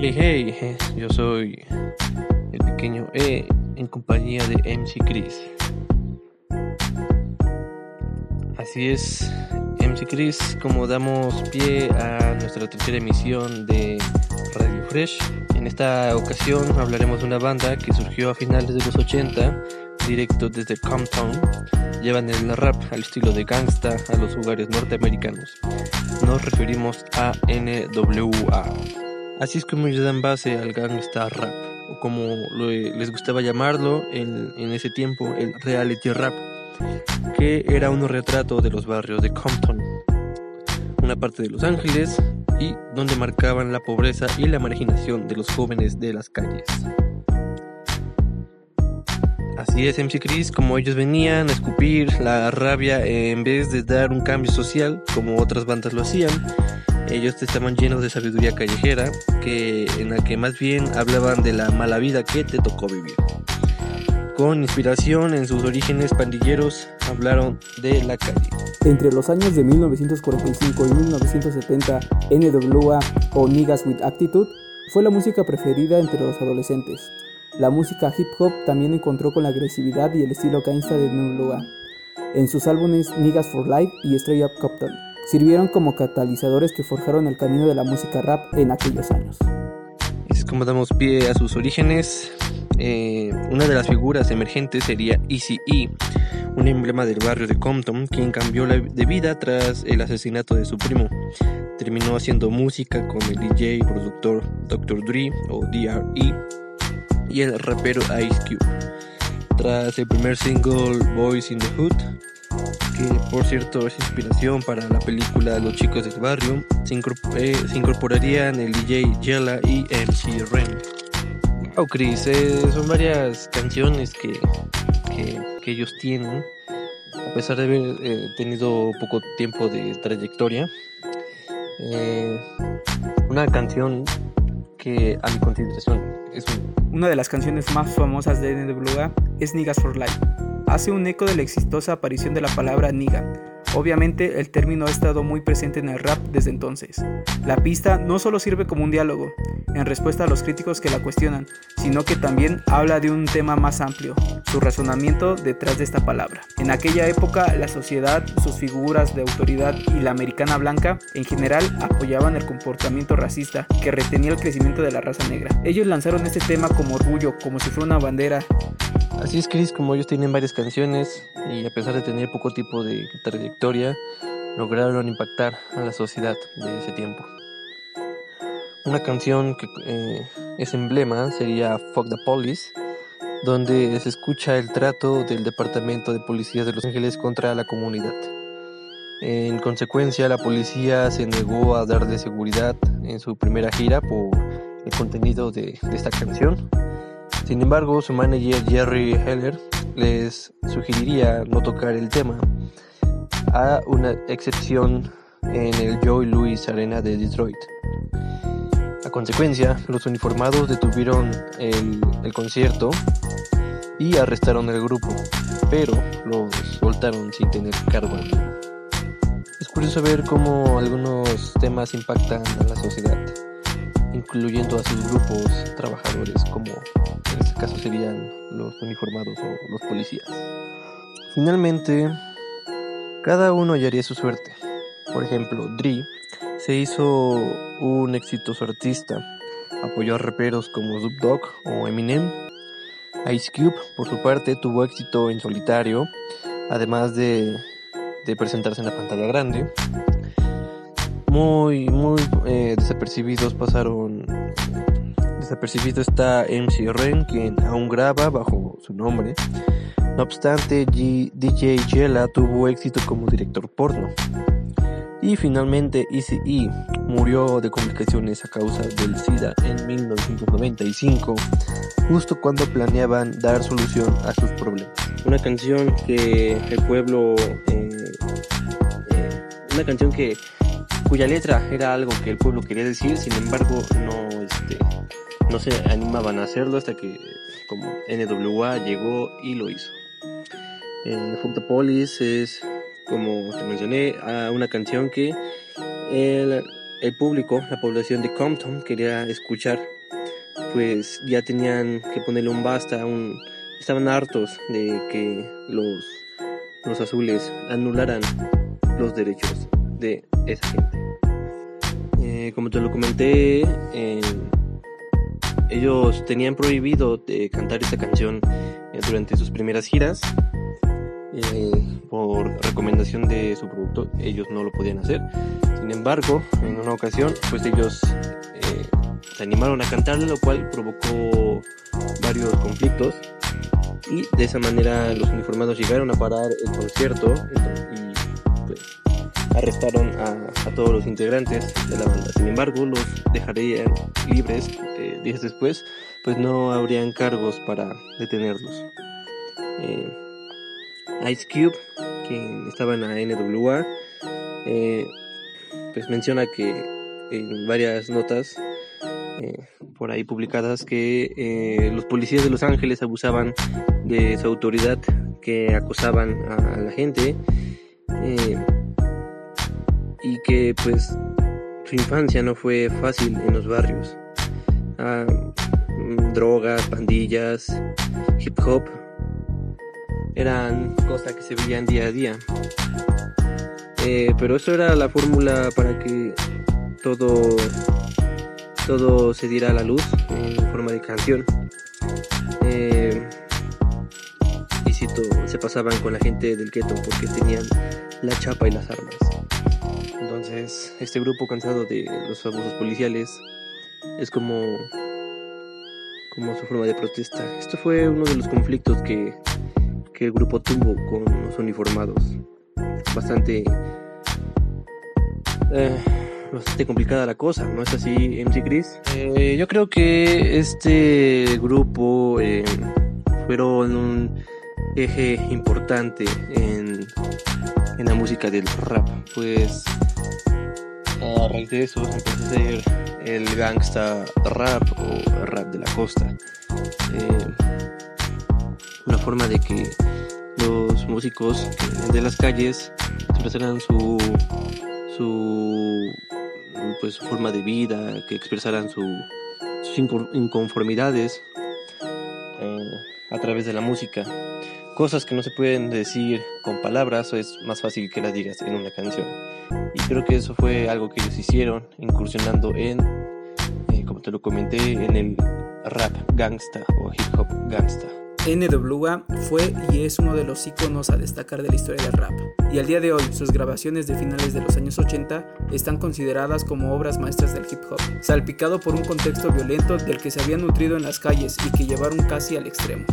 Hey, hey, yo soy el pequeño E en compañía de MC Chris. Así es, MC Chris, como damos pie a nuestra tercera emisión de Radio Fresh, en esta ocasión hablaremos de una banda que surgió a finales de los 80, directo desde Compton. Llevan el rap al estilo de gangsta a los lugares norteamericanos. Nos referimos a NWA. Así es como ellos dan base al gangsta rap, o como les gustaba llamarlo en, en ese tiempo, el reality rap, que era un retrato de los barrios de Compton, una parte de Los Ángeles, y donde marcaban la pobreza y la marginación de los jóvenes de las calles. Así es, MC Chris, como ellos venían a escupir la rabia en vez de dar un cambio social como otras bandas lo hacían, ellos estaban llenos de sabiduría callejera, que, en la que más bien hablaban de la mala vida que te tocó vivir. Con inspiración en sus orígenes pandilleros, hablaron de la calle. Entre los años de 1945 y 1970, NWA o Niggas with Attitude fue la música preferida entre los adolescentes. La música hip hop también encontró con la agresividad y el estilo gangsta de NWA. En sus álbumes Niggas for Life y Straight Up Compton, sirvieron como catalizadores que forjaron el camino de la música rap en aquellos años. Es como damos pie a sus orígenes. Eh, una de las figuras emergentes sería Easy E, un emblema del barrio de Compton, quien cambió de vida tras el asesinato de su primo. Terminó haciendo música con el DJ y productor Dr. Dre o DRE y el rapero Ice Cube. Tras el primer single Boys in the Hood, que por cierto es inspiración para la película Los chicos del barrio, se, eh, incorporarían el DJ Yella y MC Ren. Oh Chris, eh, son varias canciones que, que, ellos tienen, a pesar de haber eh, tenido poco tiempo de trayectoria. una canción que a mi es una de las canciones más famosas de NWA es Niggas for Life hace un eco de la exitosa aparición de la palabra niga. Obviamente el término ha estado muy presente en el rap desde entonces. La pista no solo sirve como un diálogo, en respuesta a los críticos que la cuestionan, sino que también habla de un tema más amplio, su razonamiento detrás de esta palabra. En aquella época la sociedad, sus figuras de autoridad y la americana blanca en general apoyaban el comportamiento racista que retenía el crecimiento de la raza negra. Ellos lanzaron este tema como orgullo, como si fuera una bandera, Así es, Chris, como ellos tienen varias canciones y a pesar de tener poco tipo de trayectoria, lograron impactar a la sociedad de ese tiempo. Una canción que eh, es emblema sería Fuck the Police, donde se escucha el trato del Departamento de Policía de Los Ángeles contra la comunidad. En consecuencia, la policía se negó a darle seguridad en su primera gira por el contenido de esta canción sin embargo, su manager Jerry Heller les sugeriría no tocar el tema, a una excepción en el Joy Louis Arena de Detroit. A consecuencia, los uniformados detuvieron el, el concierto y arrestaron al grupo, pero los soltaron sin tener cargo Es curioso ver cómo algunos temas impactan a la sociedad, incluyendo a sus grupos trabajadores como en este caso serían los uniformados o los policías. Finalmente, cada uno hallaría su suerte. Por ejemplo, Dre se hizo un exitoso artista, apoyó a raperos como Snoop o Eminem. Ice Cube, por su parte, tuvo éxito en solitario, además de, de presentarse en la pantalla grande. Muy, muy eh, desapercibidos pasaron desapercibido está MC Ren, quien aún graba bajo su nombre. No obstante, DJ Jella tuvo éxito como director porno. Y finalmente Easy murió de complicaciones a causa del SIDA en 1995, justo cuando planeaban dar solución a sus problemas. Una canción que el pueblo, eh, eh, una canción que cuya letra era algo que el pueblo quería decir, sin embargo no, este, no se animaban a hacerlo hasta que como NWA llegó y lo hizo. Eh, Police es, como te mencioné, una canción que el, el público, la población de Compton quería escuchar, pues ya tenían que ponerle un basta, un, estaban hartos de que los, los azules anularan los derechos de esa gente. Eh, como te lo comenté, ellos tenían prohibido de cantar esta canción eh, durante sus primeras giras. Eh, por recomendación de su productor, ellos no lo podían hacer. Sin embargo, en una ocasión, pues ellos se animaron a cantarle, lo cual provocó varios conflictos. Y de esa manera los uniformados llegaron a parar el concierto arrestaron a, todos los integrantes de la banda. Sin embargo, los dejarían libres eh, días después, pues no habrían cargos para detenerlos. Eh, Ice Cube, quien estaba en la NWA, eh, pues menciona que en varias notas por ahí publicadas que los policías de Los Ángeles abusaban de su autoridad, que acosaban a la gente y que pues su infancia no fue fácil en los barrios. Ah, mm, drogas, pandillas, hip hop, eran cosas que se veían día a día. Eh, pero eso era la fórmula para que todo, todo se diera a la luz en forma de canción. Eh, y si se pasaban con la gente del gueto porque tenían la chapa y las armas. Este grupo cansado de los abusos policiales es como, como su forma de protesta. Esto fue uno de los conflictos que, que el grupo tuvo con los uniformados. Bastante, eh, bastante complicada la cosa, ¿no es así, MC Chris? Eh, yo creo que este grupo eh, fueron un eje importante en, en la música del rap, pues a raíz de eso empezó a ser el gangsta rap o rap de la costa. Eh, una forma de que los músicos de las calles expresaran su, su, pues, su forma de vida, que expresaran sus inconformidades a través de la música. Cosas que no se pueden decir con palabras, o es más fácil que las digas en una canción. Y creo que eso fue algo que ellos hicieron, incursionando en, eh, como te lo comenté, en el rap gangsta o hip hop gangsta. NWA fue y es uno de los iconos a destacar de la historia del rap, y al día de hoy sus grabaciones de finales de los años 80 están consideradas como obras maestras del hip hop, salpicado por un contexto violento del que se habían nutrido en las calles y que llevaron casi al extremo.